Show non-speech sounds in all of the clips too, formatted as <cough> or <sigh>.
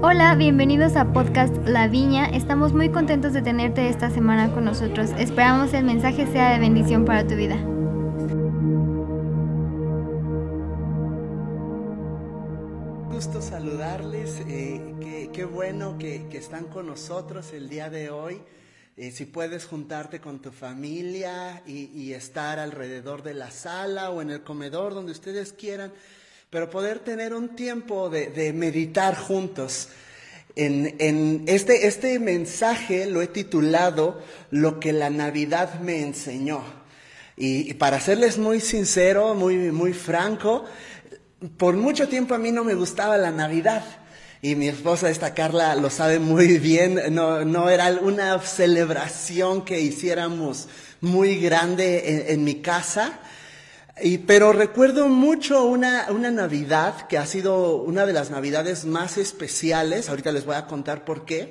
Hola, bienvenidos a Podcast La Viña. Estamos muy contentos de tenerte esta semana con nosotros. Esperamos el mensaje sea de bendición para tu vida. Gusto saludarles, eh, qué, bueno que, están con nosotros el día de hoy. Eh, si puedes juntarte con tu familia y, estar alrededor de la sala o en el comedor, donde ustedes quieran, pero poder tener un tiempo de, meditar juntos. En, este, este mensaje lo he titulado Lo que la Navidad me enseñó. Y, para serles muy sincero, muy, muy franco, por mucho tiempo a mí no me gustaba la Navidad. Y mi esposa, esta Carla, lo sabe muy bien, no, no era una celebración que hiciéramos muy grande en mi casa. Pero recuerdo mucho una, una Navidad que ha sido una de las Navidades más especiales. Ahorita les voy a contar por qué.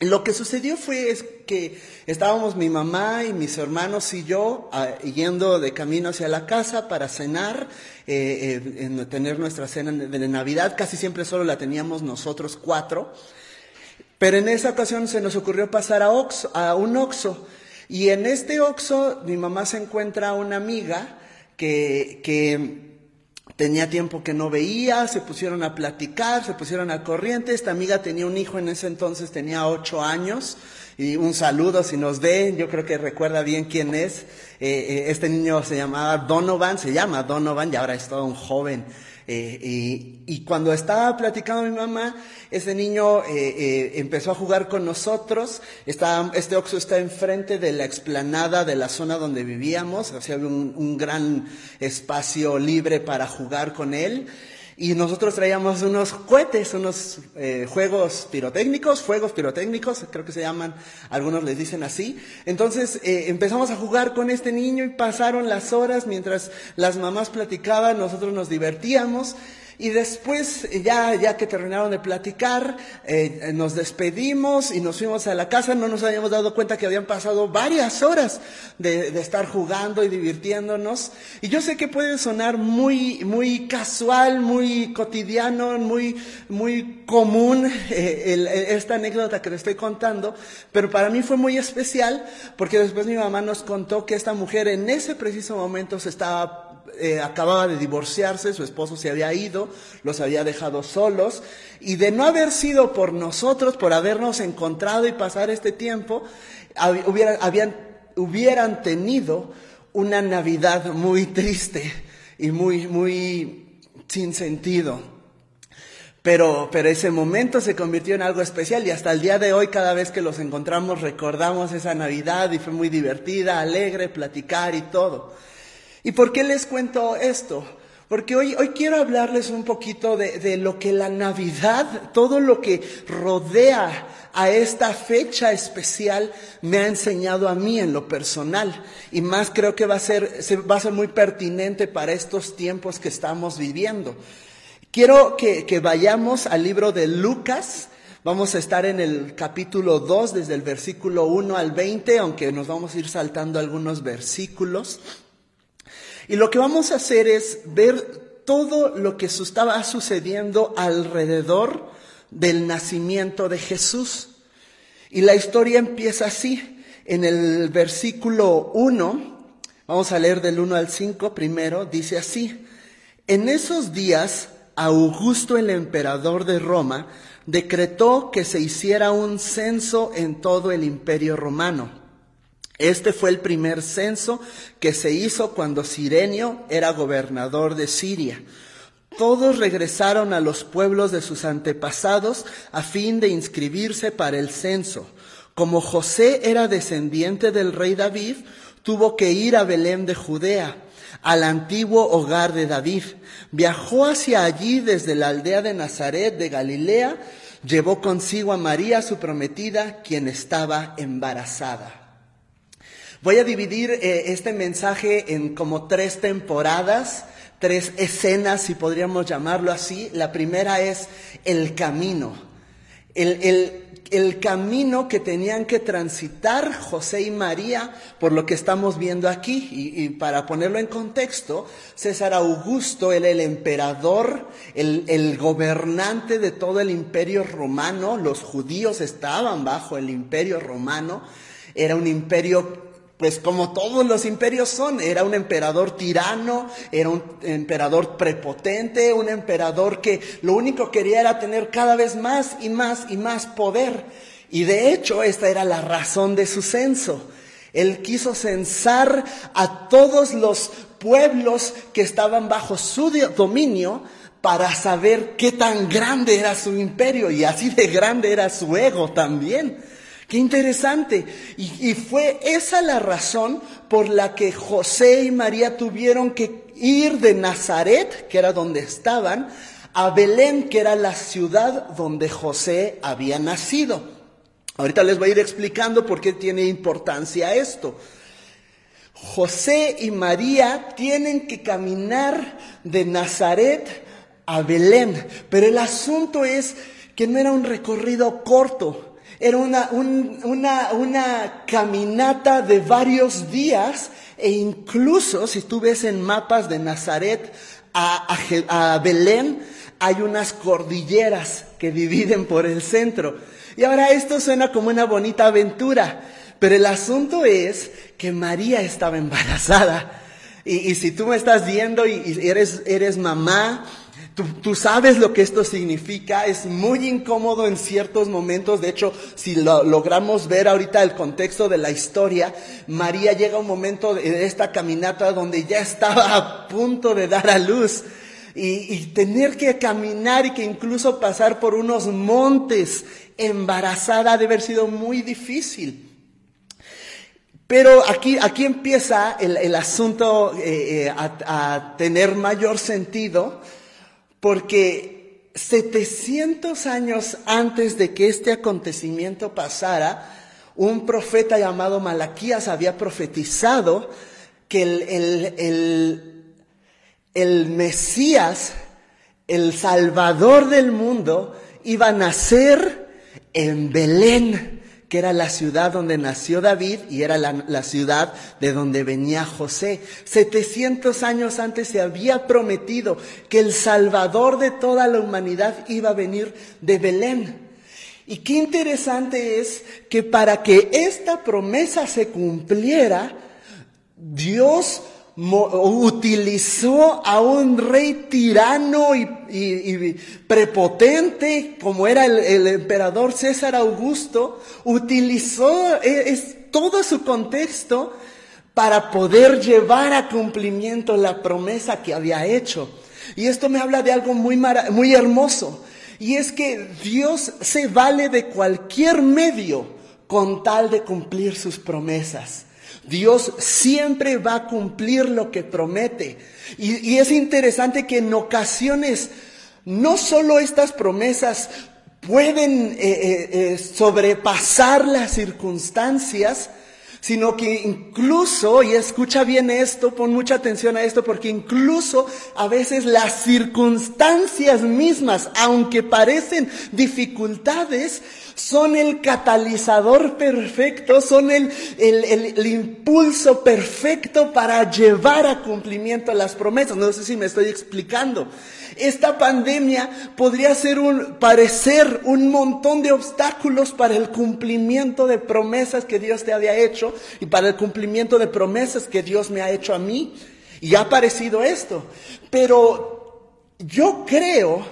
Lo que sucedió fue es que estábamos mi mamá y mis hermanos y yo ah, yendo de camino hacia la casa para cenar, eh, eh, tener nuestra cena de Navidad. Casi siempre solo la teníamos nosotros cuatro. Pero en esa ocasión se nos ocurrió pasar a, a un Oxo. Y en este Oxo mi mamá se encuentra una amiga que, tenía tiempo que no veía, se pusieron a platicar, se pusieron a corriente. Esta amiga tenía un hijo en ese entonces, tenía ocho años. Y un saludo si nos ve, yo creo que recuerda bien quién es. Eh, eh, este niño se llamaba Donovan, se llama Donovan y ahora es todo un joven eh, y, cuando estaba platicando mi mamá, ese niño eh, eh, empezó a jugar con nosotros. este Oxo está enfrente de la explanada de la zona donde vivíamos, o sea, había un gran espacio libre para jugar con él. Y nosotros traíamos unos cohetes, unos eh, juegos pirotécnicos, fuegos pirotécnicos, creo que se llaman, algunos les dicen así. Entonces eh, empezamos a jugar con este niño y pasaron las horas mientras las mamás platicaban, nosotros nos divertíamos. Y después, ya, ya que terminaron de platicar, eh, nos despedimos y nos fuimos a la casa. No nos habíamos dado cuenta que habían pasado varias horas de, de estar jugando y divirtiéndonos. Y yo sé que puede sonar muy, muy casual, muy cotidiano, muy, muy común eh, esta anécdota que le estoy contando, pero para mí fue muy especial porque después mi mamá nos contó que esta mujer en ese preciso momento se estaba eh, acababa de divorciarse, su esposo se había ido, los había dejado solos, y de no haber sido por nosotros, por habernos encontrado y pasar este tiempo, habían, hubieran tenido una Navidad muy triste y muy, muy sin sentido. Pero, pero ese momento se convirtió en algo especial y hasta el día de hoy cada vez que los encontramos recordamos esa Navidad y fue muy divertida, alegre, platicar y todo. ¿Y por qué les cuento esto? Porque hoy, hoy quiero hablarles un poquito de, de, lo que la Navidad, todo lo que rodea a esta fecha especial me ha enseñado a mí en lo personal. Y más creo que va a ser, va a ser muy pertinente para estos tiempos que estamos viviendo. Quiero que, que vayamos al libro de Lucas. Vamos a estar en el capítulo 2, desde el versículo 1 al 20, aunque nos vamos a ir saltando algunos versículos. Y lo que vamos a hacer es ver todo lo que estaba sucediendo alrededor del nacimiento de Jesús. Y la historia empieza así. En el versículo 1, vamos a leer del 1 al 5 primero, dice así. En esos días, Augusto el emperador de Roma decretó que se hiciera un censo en todo el imperio romano este fue el primer censo que se hizo cuando Sirenio era gobernador de Siria. Todos regresaron a los pueblos de sus antepasados a fin de inscribirse para el censo. Como José era descendiente del rey David, tuvo que ir a Belén de Judea, al antiguo hogar de David. Viajó hacia allí desde la aldea de Nazaret de Galilea, llevó consigo a María, su prometida, quien estaba embarazada. Voy a dividir eh, este mensaje en como tres temporadas, tres escenas, si podríamos llamarlo así. La primera es el camino. el, camino que tenían que transitar José y María por lo que estamos viendo aquí. Y, para ponerlo en contexto, César Augusto era el emperador, el, el gobernante de todo el imperio romano. Los judíos estaban bajo el imperio romano. Era un imperio pues como todos los imperios son, era un emperador tirano, era un emperador prepotente, un emperador que lo único que quería era tener cada vez más y más y más poder. Y de hecho esta era la razón de su censo. Él quiso censar a todos los pueblos que estaban bajo su dominio para saber qué tan grande era su imperio y así de grande era su ego también. Qué interesante. Y, fue esa la razón por la que José y María tuvieron que ir de Nazaret, que era donde estaban, a Belén, que era la ciudad donde José había nacido. Ahorita les voy a ir explicando por qué tiene importancia esto. José y María tienen que caminar de Nazaret a Belén, pero el asunto es que no era un recorrido corto, era una, una, caminata de varios días e incluso si tú ves en mapas de Nazaret a, a, Belén, hay unas cordilleras que dividen por el centro. Y ahora esto suena como una bonita aventura, pero el asunto es que María estaba embarazada. Y, y si tú me estás viendo y, y eres, eres mamá Tú, sabes lo que esto significa, es muy incómodo en ciertos momentos, de hecho, si lo, logramos ver ahorita el contexto de la historia, María llega a un momento de esta caminata donde ya estaba a punto de dar a luz y, tener que caminar y que incluso pasar por unos montes embarazada debe haber sido muy difícil. Pero aquí, aquí empieza el, asunto eh, eh, a tener mayor sentido porque 700 años antes de que este acontecimiento pasara, un profeta llamado Malaquías había profetizado que el, el, Mesías, el Salvador del mundo, iba a nacer en Belén que era la ciudad donde nació David y era la, ciudad de donde venía José. 700 años antes se había prometido que el Salvador de toda la humanidad iba a venir de Belén. Y qué interesante es que para que esta promesa se cumpliera, Dios utilizó a un rey tirano y, prepotente como era el, emperador César Augusto, utilizó e, es, todo su contexto para poder llevar a cumplimiento la promesa que había hecho. Y esto me habla de algo muy, muy hermoso. Y es que Dios se vale de cualquier medio con tal de cumplir sus promesas. Dios siempre va a cumplir lo que promete. Y, es interesante que en ocasiones no solo estas promesas pueden eh, eh, eh, sobrepasar las circunstancias, sino que incluso, y escucha bien esto, pon mucha atención a esto, porque incluso a veces las circunstancias mismas, aunque parecen dificultades, son el catalizador perfecto, son el, el, impulso perfecto para llevar a cumplimiento las promesas. No sé si me estoy explicando. Esta pandemia podría ser parecer un montón de obstáculos para el cumplimiento de promesas que Dios te había hecho y para el cumplimiento de promesas que Dios me ha hecho a mí. Y ha parecido esto. Pero yo creo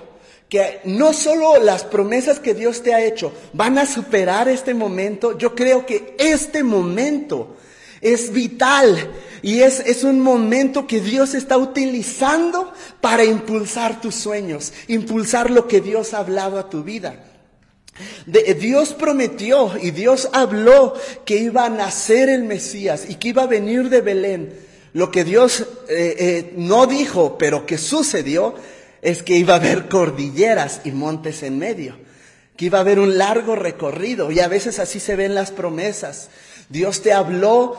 que no solo las promesas que Dios te ha hecho van a superar este momento, yo creo que este momento es vital y es, es un momento que Dios está utilizando para impulsar tus sueños, impulsar lo que Dios ha hablado a tu vida. Dios prometió y Dios habló que iba a nacer el Mesías y que iba a venir de Belén. Lo que Dios eh, eh, no dijo, pero que sucedió, es que iba a haber cordilleras y montes en medio. que iba a haber un largo recorrido y a veces así se ven las promesas. Dios te habló,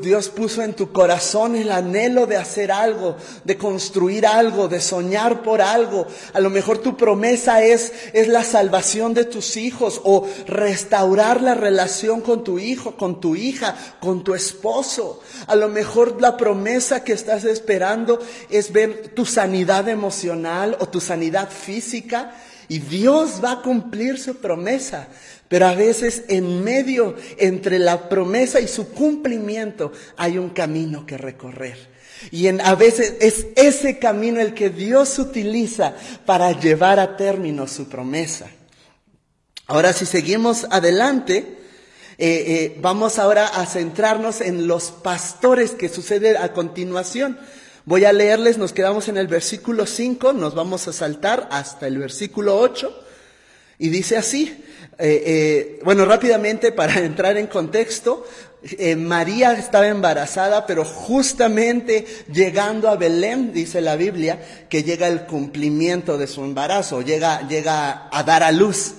Dios puso en tu corazón el anhelo de hacer algo, de construir algo, de soñar por algo. A lo mejor tu promesa es, es la salvación de tus hijos o restaurar la relación con tu hijo, con tu hija, con tu esposo. A lo mejor la promesa que estás esperando es ver tu sanidad emocional o tu sanidad física. Y Dios va a cumplir su promesa. Pero a veces en medio, entre la promesa y su cumplimiento, hay un camino que recorrer. Y a veces es ese camino el que Dios utiliza para llevar a término su promesa. Ahora, si seguimos adelante, eh, eh, vamos ahora a centrarnos en los pastores que sucede a continuación. Voy a leerles, nos quedamos en el versículo 5, nos vamos a saltar hasta el versículo 8, y dice así, eh, eh, bueno, rápidamente para <laughs> entrar en contexto, eh, María estaba embarazada, pero justamente llegando a Belén, dice la Biblia, que llega el cumplimiento de su embarazo, llega, llega a dar a luz.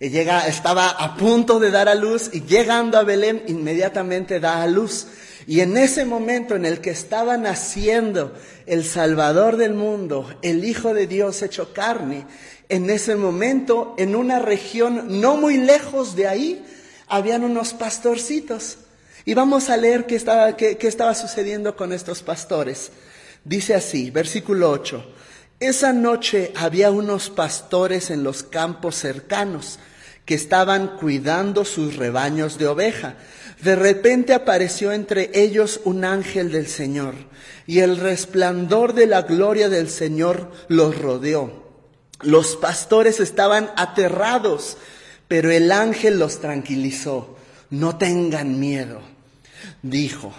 Llega, estaba a punto de dar a luz y llegando a Belén inmediatamente da a luz. Y en ese momento en el que estaba naciendo el Salvador del mundo, el Hijo de Dios hecho carne, en ese momento, en una región no muy lejos de ahí, habían unos pastorcitos. Y vamos a leer qué estaba, qué, estaba sucediendo con estos pastores. Dice así, versículo 8. Esa noche había unos pastores en los campos cercanos que estaban cuidando sus rebaños de oveja. De repente apareció entre ellos un ángel del Señor y el resplandor de la gloria del Señor los rodeó los pastores estaban aterrados, pero el ángel los tranquilizó. No tengan miedo, dijo.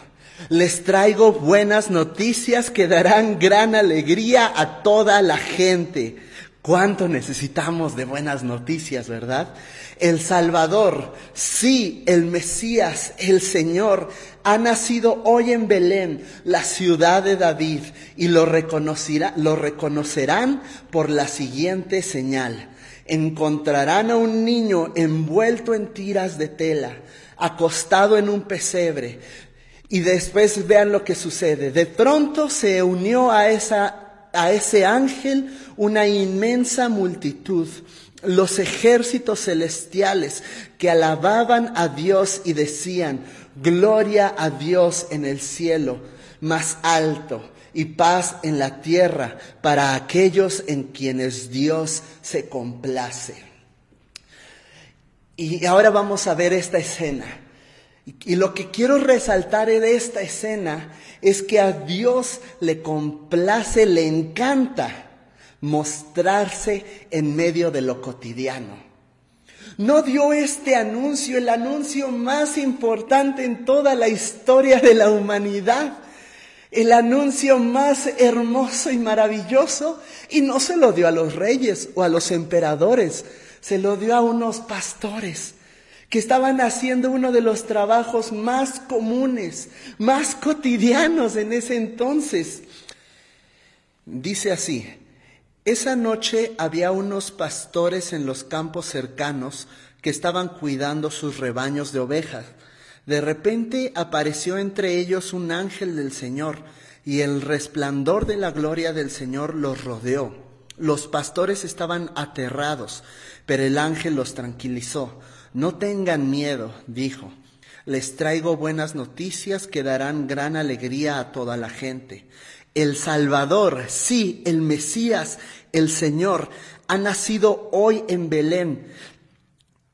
Les traigo buenas noticias que darán gran alegría a toda la gente. ¿Cuánto necesitamos de buenas noticias, verdad? El Salvador, sí, el Mesías, el Señor, ha nacido hoy en Belén, la ciudad de David, y lo, reconocerán por la siguiente señal. Encontrarán a un niño envuelto en tiras de tela, acostado en un pesebre, y después vean lo que sucede. De pronto se unió a, esa, a ese ángel una inmensa multitud los ejércitos celestiales que alababan a Dios y decían, gloria a Dios en el cielo más alto y paz en la tierra para aquellos en quienes Dios se complace. Y ahora vamos a ver esta escena. Y lo que quiero resaltar de esta escena es que a Dios le complace, le encanta mostrarse en medio de lo cotidiano. No dio este anuncio, el anuncio más importante en toda la historia de la humanidad, el anuncio más hermoso y maravilloso, y no se lo dio a los reyes o a los emperadores, se lo dio a unos pastores que estaban haciendo uno de los trabajos más comunes, más cotidianos en ese entonces. Dice así, esa noche había unos pastores en los campos cercanos que estaban cuidando sus rebaños de ovejas. De repente apareció entre ellos un ángel del Señor y el resplandor de la gloria del Señor los rodeó. Los pastores estaban aterrados, pero el ángel los tranquilizó. No tengan miedo, dijo. Les traigo buenas noticias que darán gran alegría a toda la gente. El Salvador, sí, el Mesías, el Señor, ha nacido hoy en Belén,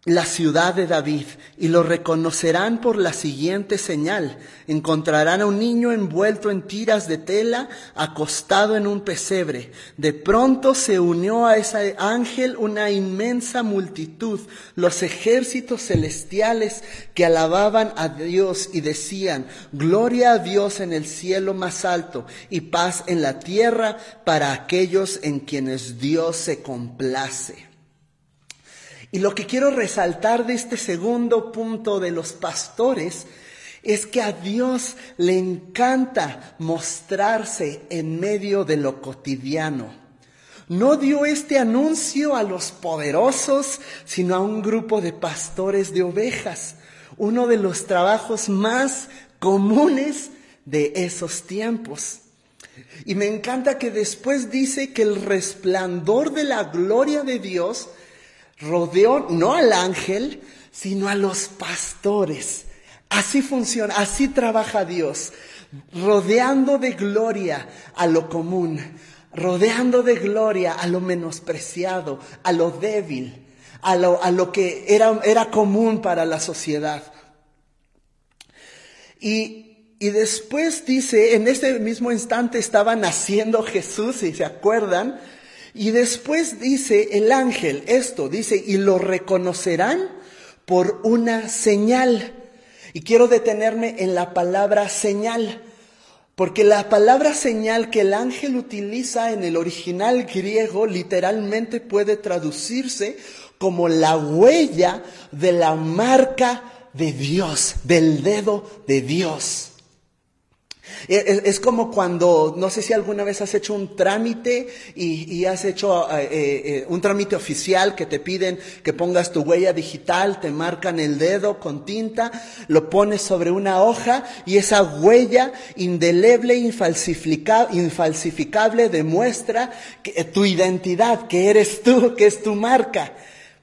la ciudad de David, y lo reconocerán por la siguiente señal. Encontrarán a un niño envuelto en tiras de tela, acostado en un pesebre. De pronto se unió a ese ángel una inmensa multitud, los ejércitos celestiales que alababan a Dios y decían, Gloria a Dios en el cielo más alto y paz en la tierra para aquellos en quienes Dios se complace. Y lo que quiero resaltar de este segundo punto de los pastores es que a Dios le encanta mostrarse en medio de lo cotidiano. no dio este anuncio a los poderosos, sino a un grupo de pastores de ovejas, uno de los trabajos más comunes de esos tiempos. Y me encanta que después dice que el resplandor de la gloria de Dios rodeó no al ángel, sino a los pastores. Así funciona, así trabaja Dios, rodeando de gloria a lo común, rodeando de gloria a lo menospreciado, a lo débil, a lo, a lo que era, era común para la sociedad. Y y después dice, en ese mismo instante estaba naciendo Jesús, si se acuerdan, y después dice el ángel esto, dice, y lo reconocerán por una señal. Y quiero detenerme en la palabra señal, porque la palabra señal que el ángel utiliza en el original griego literalmente puede traducirse como la huella de la marca de Dios, del dedo de Dios. Es, como cuando, no sé si alguna vez has hecho un trámite y, has hecho eh, eh, eh, un trámite oficial que te piden que pongas tu huella digital, te marcan el dedo con tinta, lo pones sobre una hoja y esa huella indeleble, infalsificable demuestra que, tu identidad, que eres tú, que es tu marca.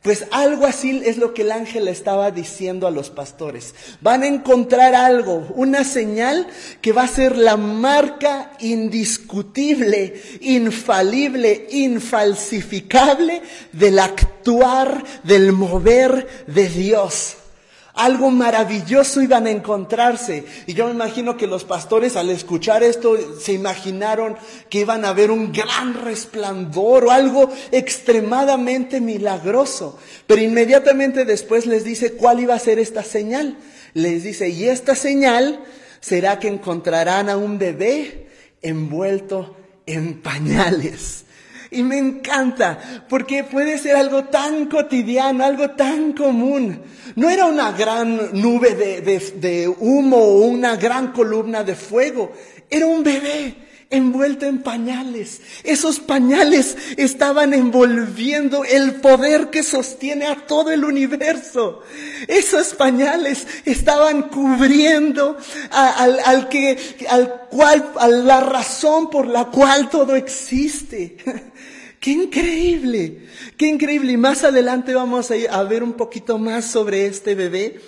Pues algo así es lo que el ángel estaba diciendo a los pastores. Van a encontrar algo, una señal que va a ser la marca indiscutible, infalible, infalsificable del actuar, del mover de Dios. Algo maravilloso iban a encontrarse. Y yo me imagino que los pastores al escuchar esto se imaginaron que iban a ver un gran resplandor o algo extremadamente milagroso. Pero inmediatamente después les dice cuál iba a ser esta señal. Les dice, y esta señal será que encontrarán a un bebé envuelto en pañales. Y me encanta, porque puede ser algo tan cotidiano, algo tan común. No era una gran nube de, humo o una gran columna de fuego, era un bebé envuelto en pañales. Esos pañales estaban envolviendo el poder que sostiene a todo el universo. Esos pañales estaban cubriendo al, al, que, al cual, a la razón por la cual todo existe. <laughs> ¡Qué increíble! ¡Qué increíble! Y más adelante vamos a, ver un poquito más sobre este bebé.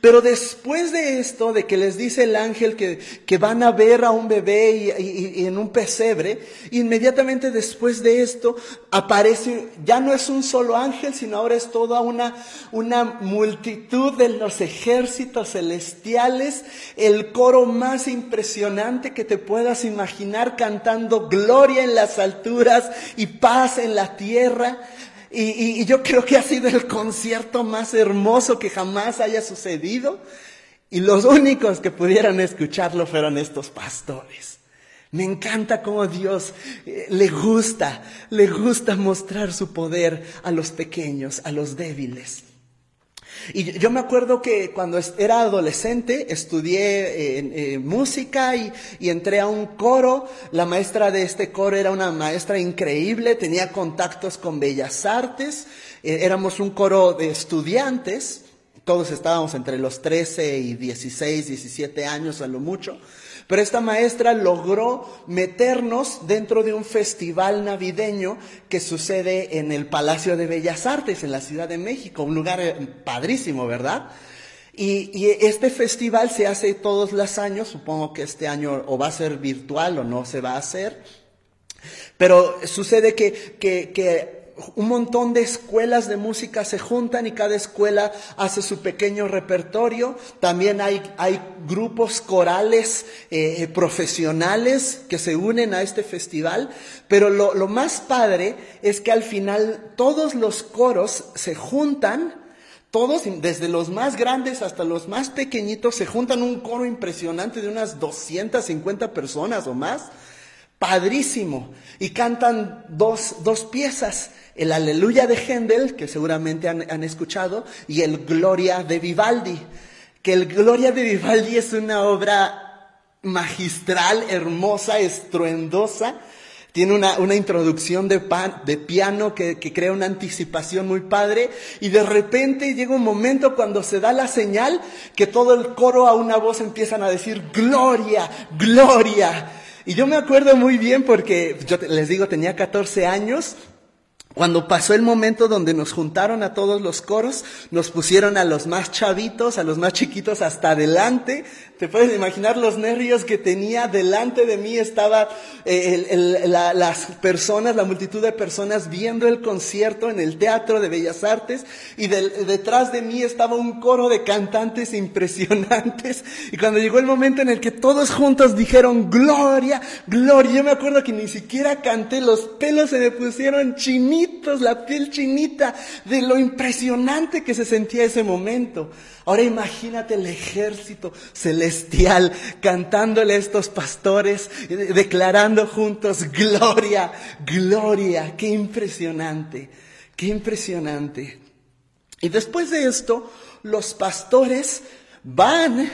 Pero después de esto, de que les dice el ángel que, que van a ver a un bebé y, en un pesebre, inmediatamente después de esto aparece, ya no es un solo ángel, sino ahora es toda una, una multitud de los ejércitos celestiales, el coro más impresionante que te puedas imaginar cantando gloria en las alturas y paz en la tierra. Y, yo creo que ha sido el concierto más hermoso que jamás haya sucedido. Y los únicos que pudieran escucharlo fueron estos pastores. Me encanta cómo Dios eh, le gusta, le gusta mostrar su poder a los pequeños, a los débiles. Y yo me acuerdo que cuando era adolescente estudié eh, música y, entré a un coro. La maestra de este coro era una maestra increíble, tenía contactos con bellas artes. Eh, éramos un coro de estudiantes, todos estábamos entre los 13 y 16, 17 años a lo mucho. Pero esta maestra logró meternos dentro de un festival navideño que sucede en el Palacio de Bellas Artes, en la Ciudad de México, un lugar eh, padrísimo, ¿verdad? Y, este festival se hace todos los años, supongo que este año o va a ser virtual o no se va a hacer, pero sucede que, que un montón de escuelas de música se juntan y cada escuela hace su pequeño repertorio. También hay, hay grupos corales eh, eh, profesionales que se unen a este festival. Pero lo, lo más padre es que al final todos los coros se juntan todos, desde los más grandes hasta los más pequeñitos, se juntan un coro impresionante de unas 250 personas o más. Padrísimo. Y cantan dos, dos piezas el Aleluya de Händel, que seguramente han, escuchado, y el Gloria de Vivaldi. Que el Gloria de Vivaldi es una obra magistral, hermosa, estruendosa, Tiene una, una introducción de, pan, de piano que, que, crea una anticipación muy padre y de repente llega un momento cuando se da la señal que todo el coro a una voz empiezan a decir gloria, gloria. Y yo me acuerdo muy bien porque yo les digo tenía 14 años cuando pasó el momento donde nos juntaron a todos los coros, nos pusieron a los más chavitos, a los más chiquitos hasta adelante. Te puedes imaginar los nervios que tenía. Delante de mí estaba eh, la, las personas, la multitud de personas viendo el concierto en el Teatro de Bellas Artes. Y de, detrás de mí estaba un coro de cantantes <laughs> impresionantes. Y cuando llegó el momento en el que todos juntos dijeron, Gloria, Gloria. Yo me acuerdo que ni siquiera canté, los pelos se me pusieron chinitos la piel chinita de lo impresionante que se sentía ese momento. Ahora imagínate el ejército celestial cantándole a estos pastores, declarando juntos, gloria, gloria, qué impresionante, qué impresionante. Y después de esto, los pastores van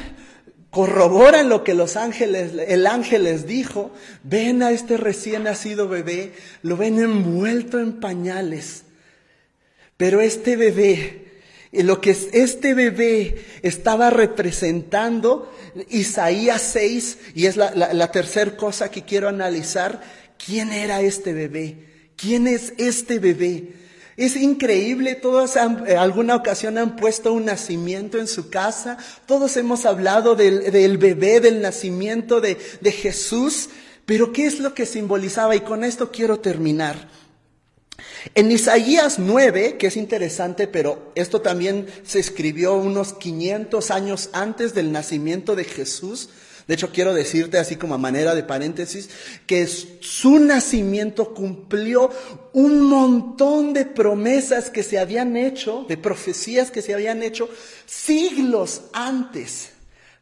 corroboran lo que los ángeles, el ángel les dijo, ven a este recién nacido bebé, lo ven envuelto en pañales. Pero este bebé, lo que este bebé estaba representando, Isaías 6, y es la, la, la tercera cosa que quiero analizar, ¿quién era este bebé? ¿Quién es este bebé? Es increíble, todos han, en alguna ocasión han puesto un nacimiento en su casa, todos hemos hablado del, del bebé, del nacimiento de, de Jesús, pero ¿qué es lo que simbolizaba? Y con esto quiero terminar. En Isaías 9, que es interesante, pero esto también se escribió unos 500 años antes del nacimiento de Jesús, de hecho, quiero decirte, así como a manera de paréntesis, que su nacimiento cumplió un montón de promesas que se habían hecho, de profecías que se habían hecho siglos antes.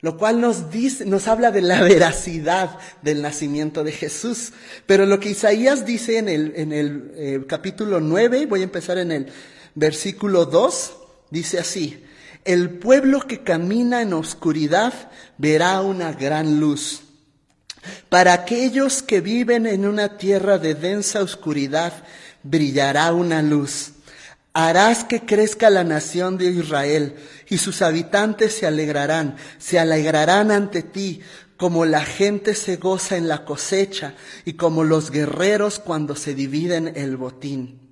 Lo cual nos dice, nos habla de la <laughs> veracidad del nacimiento de Jesús. Pero lo que Isaías dice en el, en el eh, capítulo 9, voy a empezar en el versículo 2, dice así, el pueblo que camina en oscuridad verá una gran luz. Para aquellos que viven en una tierra de densa oscuridad, brillará una luz. Harás que crezca la nación de Israel y sus habitantes se alegrarán, se alegrarán ante ti, como la gente se goza en la cosecha y como los guerreros cuando se dividen el botín.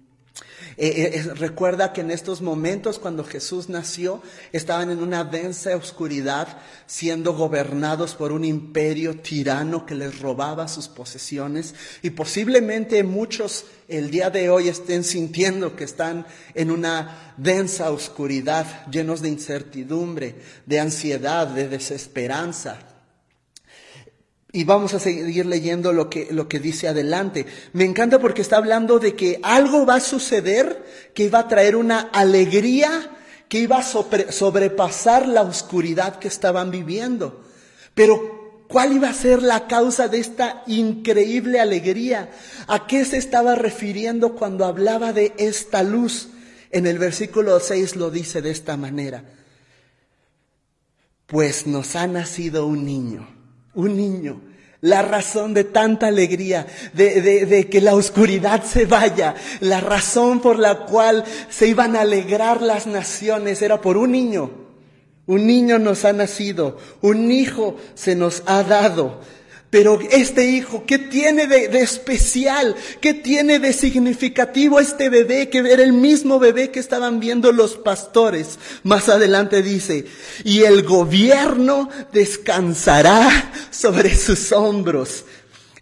Eh, eh, recuerda que en estos momentos cuando Jesús nació estaban en una densa oscuridad siendo gobernados por un imperio tirano que les robaba sus posesiones y posiblemente muchos el día de hoy estén sintiendo que están en una densa oscuridad, llenos de incertidumbre, de ansiedad, de desesperanza. Y vamos a seguir leyendo lo que, lo que dice adelante. Me encanta porque está hablando de que algo va a suceder que iba a traer una alegría que iba a sobre, sobrepasar la oscuridad que estaban viviendo. Pero ¿cuál iba a ser la causa de esta increíble alegría? ¿A qué se estaba refiriendo cuando hablaba de esta luz? En el versículo 6 lo dice de esta manera. Pues nos ha nacido un niño un niño. La razón de tanta alegría, de, de, de, que la oscuridad se vaya, la razón por la cual se iban a alegrar las naciones era por un niño. Un niño nos ha nacido, un hijo se nos ha dado. Pero este hijo, ¿qué tiene de, especial? ¿Qué tiene de significativo este bebé que era el mismo bebé que estaban viendo los pastores? Más adelante dice, y el gobierno descansará sobre sus hombros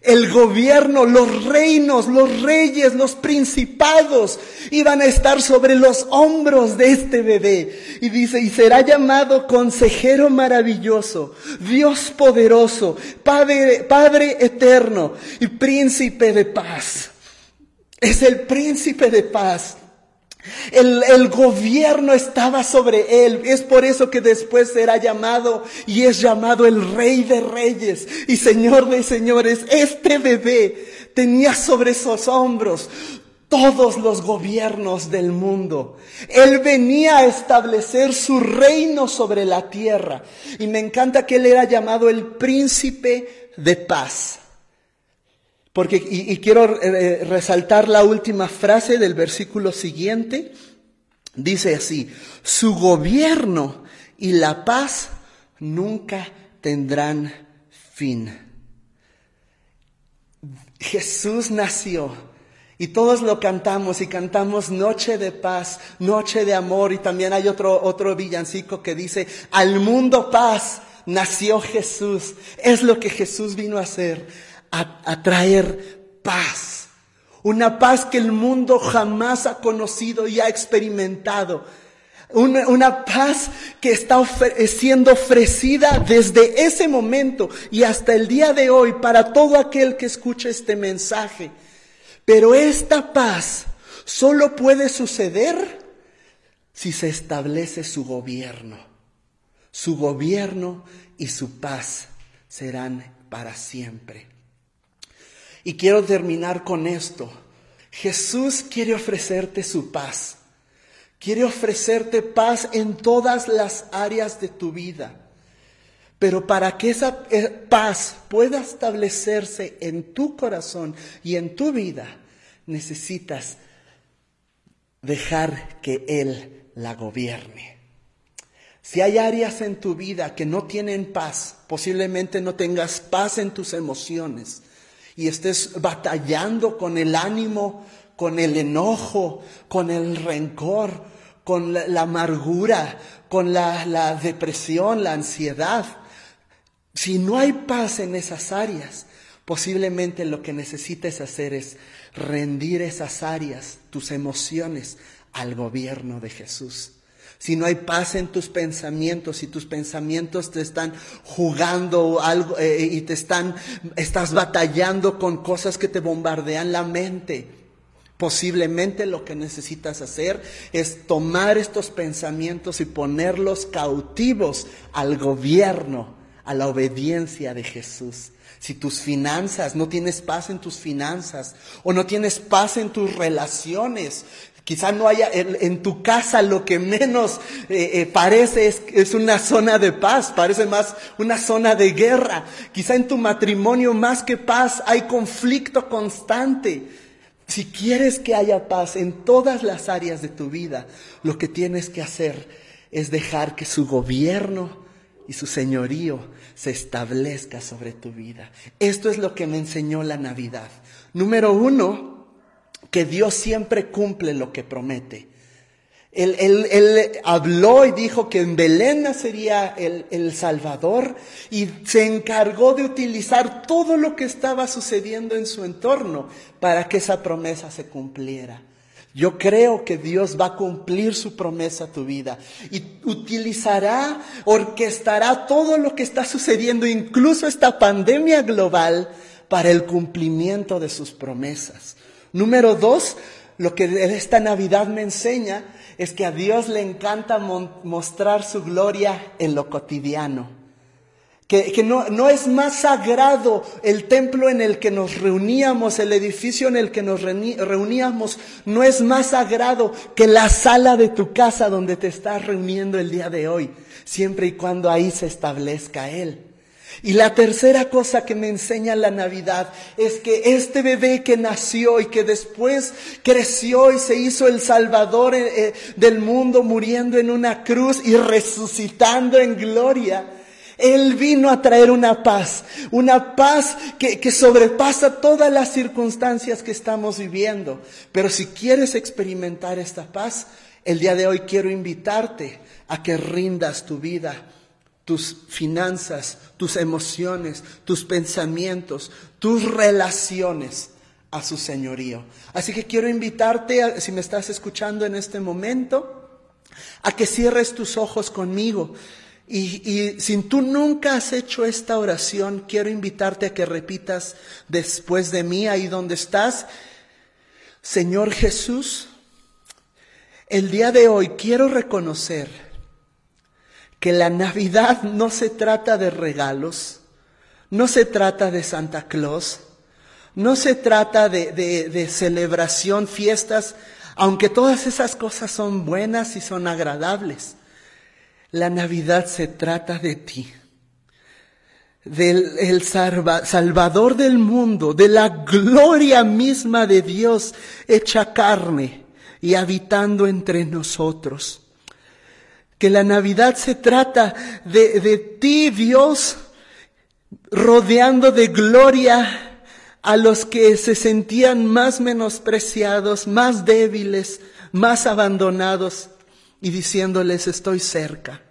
el gobierno, los reinos, los reyes, los principados iban a estar sobre los hombros de este bebé. Y dice, y será llamado consejero maravilloso, Dios poderoso, Padre, Padre eterno y príncipe de paz. Es el príncipe de paz. El, gobierno estaba sobre él. Es por eso que después será llamado y es llamado el rey de reyes y señor de señores. Este bebé tenía sobre sus hombros todos los gobiernos del mundo. Él venía a establecer su reino sobre la tierra. Y me encanta que él era llamado el príncipe de paz. Porque, y, quiero eh, resaltar la última frase del versículo siguiente. Dice así, su gobierno y la paz nunca tendrán fin. Jesús nació y todos lo cantamos y cantamos noche de paz, noche de amor y también hay otro, otro villancico que dice, al mundo paz nació Jesús. Es lo que Jesús vino a hacer, a, traer paz. Una paz que el mundo jamás ha conocido y ha experimentado. Una, una, paz que está siendo ofrecida desde ese momento y hasta el día de hoy para todo aquel que escucha este mensaje. Pero esta paz solo puede suceder si se establece su gobierno. Su gobierno y su paz serán para siempre. Y quiero terminar con esto. Jesús quiere ofrecerte su paz. Quiere ofrecerte paz en todas las áreas de tu vida. Pero para que esa eh, paz pueda establecerse en tu corazón y en tu vida, necesitas dejar que Él la gobierne. Si hay áreas en tu vida que no tienen paz, posiblemente no tengas paz en tus emociones, y estés batallando con el ánimo, con el enojo, con el rencor, con la, amargura, con la, la depresión, la ansiedad. Si no hay paz en esas áreas, posiblemente lo que necesites hacer es rendir esas áreas, tus emociones, al gobierno de Jesús si no hay paz en tus pensamientos, si tus pensamientos te están jugando algo eh, y te están, estás batallando con cosas que te bombardean la mente, posiblemente lo que necesitas hacer es tomar estos pensamientos y ponerlos cautivos al gobierno, a la obediencia de Jesús. Si tus finanzas, no tienes paz en tus finanzas o no tienes paz en tus relaciones, Quizá no haya en, tu casa lo que menos eh, eh, parece es, es, una zona de paz, parece más una zona de guerra. Quizá en tu matrimonio más que paz hay conflicto constante. Si quieres que haya paz en todas las áreas de tu vida, lo que tienes que hacer es dejar que su gobierno y su señorío se establezca sobre tu vida. Esto es lo que me enseñó la Navidad. Número uno, que Dios siempre cumple lo que promete. Él, habló y dijo que en Belén nacería el, el, Salvador y se encargó de utilizar todo lo que estaba sucediendo en su entorno para que esa promesa se cumpliera. Yo creo que Dios va a cumplir su promesa a tu vida y utilizará, orquestará todo lo que está sucediendo, incluso esta pandemia global, para el cumplimiento de sus promesas. Número dos, lo que esta Navidad me enseña es que a Dios le encanta mostrar su gloria en lo cotidiano. Que, no, no, es más sagrado el templo en el que nos reuníamos, el edificio en el que nos reuníamos, no es más sagrado que la sala de tu casa donde te estás reuniendo el día de hoy, siempre y cuando ahí se establezca Él. Y la tercera cosa que me enseña la Navidad es que este bebé que nació y que después creció y se hizo el Salvador eh, eh, del mundo muriendo en una cruz y resucitando en gloria, él vino a traer una paz, una paz que, que, sobrepasa todas las circunstancias que estamos viviendo. Pero si quieres experimentar esta paz, el día de hoy quiero invitarte a que rindas tu vida tus finanzas, tus emociones, tus pensamientos, tus relaciones a su señorío. Así que quiero invitarte, si me estás escuchando en este momento, a que cierres tus ojos conmigo. Y, y si tú nunca has hecho esta oración, quiero invitarte a que repitas después de mí, ahí donde estás. Señor Jesús, el día de hoy quiero reconocer que la Navidad no se trata de regalos, no se trata de Santa Claus, no se trata de, celebración, fiestas, aunque todas esas cosas son buenas y son agradables. La Navidad se trata de ti. del el Salvador del mundo, de la gloria misma de Dios hecha carne y habitando entre nosotros. Que la Navidad se trata de, de ti, Dios, rodeando de gloria a los que se sentían más menospreciados, más débiles, más abandonados y diciéndoles estoy cerca.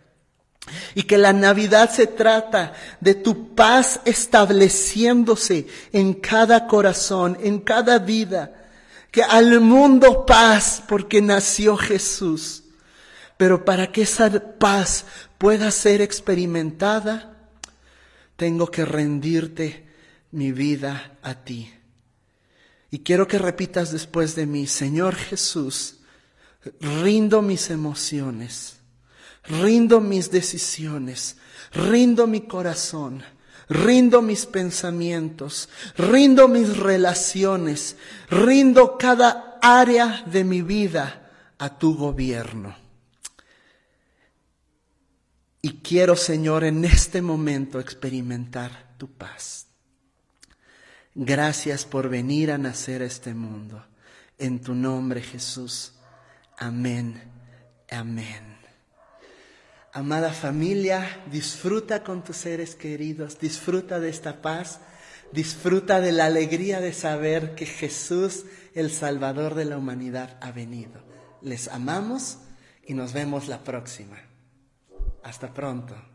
Y que la Navidad se trata de tu paz estableciéndose en cada corazón, en cada vida. Que al mundo paz porque nació Jesús. Pero para que esa paz pueda ser experimentada, tengo que rendirte mi vida a ti. Y quiero que repitas después de mí, Señor Jesús, rindo mis emociones, rindo mis decisiones, rindo mi corazón, rindo mis pensamientos, rindo mis relaciones, rindo cada área de mi vida a tu gobierno. Y quiero, Señor, en este momento experimentar tu paz. Gracias por venir a nacer a este mundo. En tu nombre, Jesús. Amén. Amén. Amada familia, disfruta con tus seres queridos, disfruta de esta paz, disfruta de la alegría de saber que Jesús, el Salvador de la humanidad, ha venido. Les amamos y nos vemos la próxima. Hasta pronto.